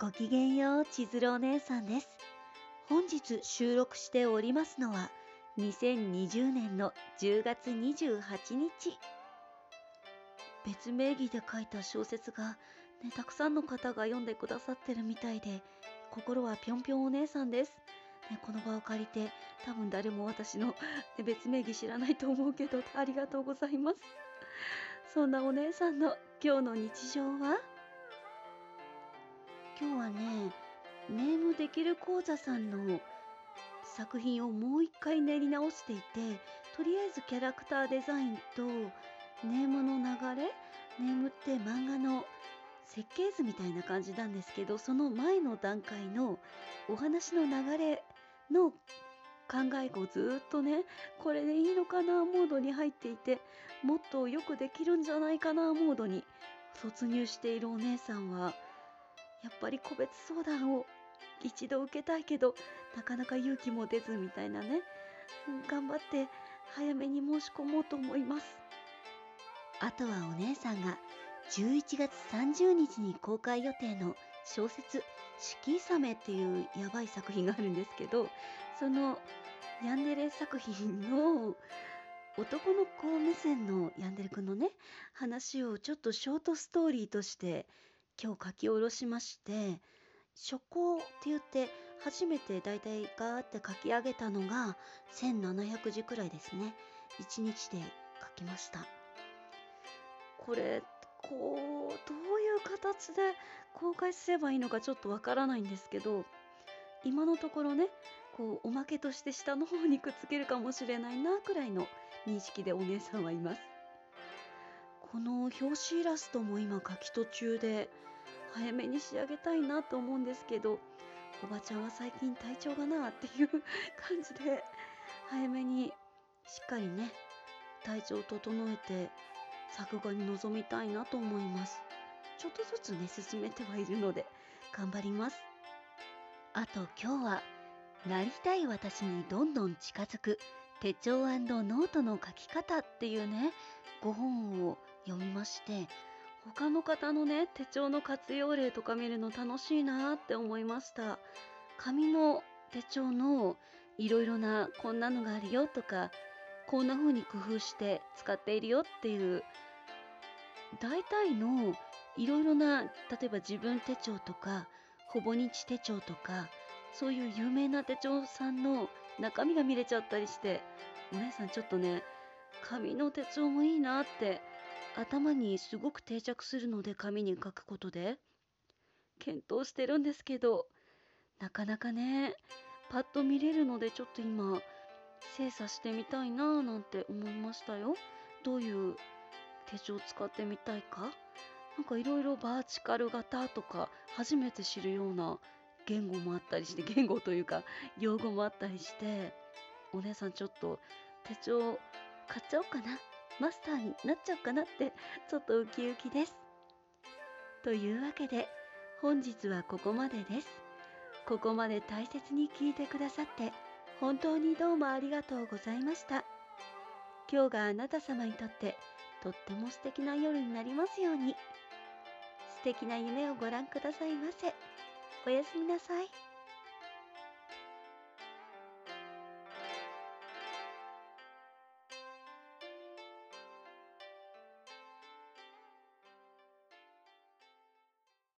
ごきげんよう、千鶴お姉さんです。本日収録しておりますのは、2020年の10月28日。別名義で書いた小説が、ね、たくさんの方が読んでくださってるみたいで、心はぴょんぴょんお姉さんです。ね、この場を借りて、多分誰も私の、ね、別名義知らないと思うけど、ありがとうございます。そんなお姉さんの今日の日常は？今日はね、ネームできる講座さんの作品をもう一回練り直していて、とりあえずキャラクターデザインとネームの流れ、ネームって漫画の設計図みたいな感じなんですけど、その前の段階のお話の流れの考えをずっとね、これでいいのかなモードに入っていて、もっとよくできるんじゃないかなモードに突入しているお姉さんは、やっぱり個別相談を一度受けたいけどなかなか勇気も出ずみたいなね、頑張って早めに申し込もうと思います。あとはお姉さんが11月30日に公開予定の小説「四季雨」っていうやばい作品があるんですけどそのヤンデレ作品の男の子目線のヤンデレ君のね話をちょっとショートストーリーとして今日書き下ろしまして初稿って言って初めてだいたいガーって書き上げたのが1700字くらいですね。1日で書きました。これこうどういう形で公開すればいいのかちょっとわからないんですけど今のところねこうおまけとして下の方にくっつけるかもしれないなくらいの認識でお姉さんはいます。この表紙イラストも今書き途中で早めに仕上げたいなと思うんですけどおばちゃんは最近体調がなっていう感じで早めにしっかりね体調を整えて作画に臨みたいなと思います。ちょっとずつね進めてはいるので頑張ります。あと今日はなりたい私にどんどん近づく手帳ノートの書き方っていうね5本を読みまして他の方のね手帳の活用例とか見るの楽しいなって思いました。紙の手帳のいろいろなこんなのがあるよとかこんな風に工夫して使っているよっていう大体のいろいろな例えば自分手帳とかほぼ日手帳とかそういう有名な手帳さんの中身が見れちゃったりしてお姉さんちょっとね紙の手帳もいいなって頭にすごく定着するので紙に書くことで。検討してるんですけどなかなかねパッと見れるのでちょっと今精査してみたいなぁなんて思いましたよ。どういう手帳を使ってみたいか？なんかいろいろバーチカル型とか初めて知るような言語もあったりして言語というか用語もあったりして。お姉さんちょっと手帳買っちゃおうかな。マスターになっちゃうかなってちょっとウキウキです。というわけで本日はここまでです。ここまで大切に聞いてくださって本当にどうもありがとうございました。今日があなた様にとってとっても素敵な夜になりますように。素敵な夢をご覧くださいませ。おやすみなさい。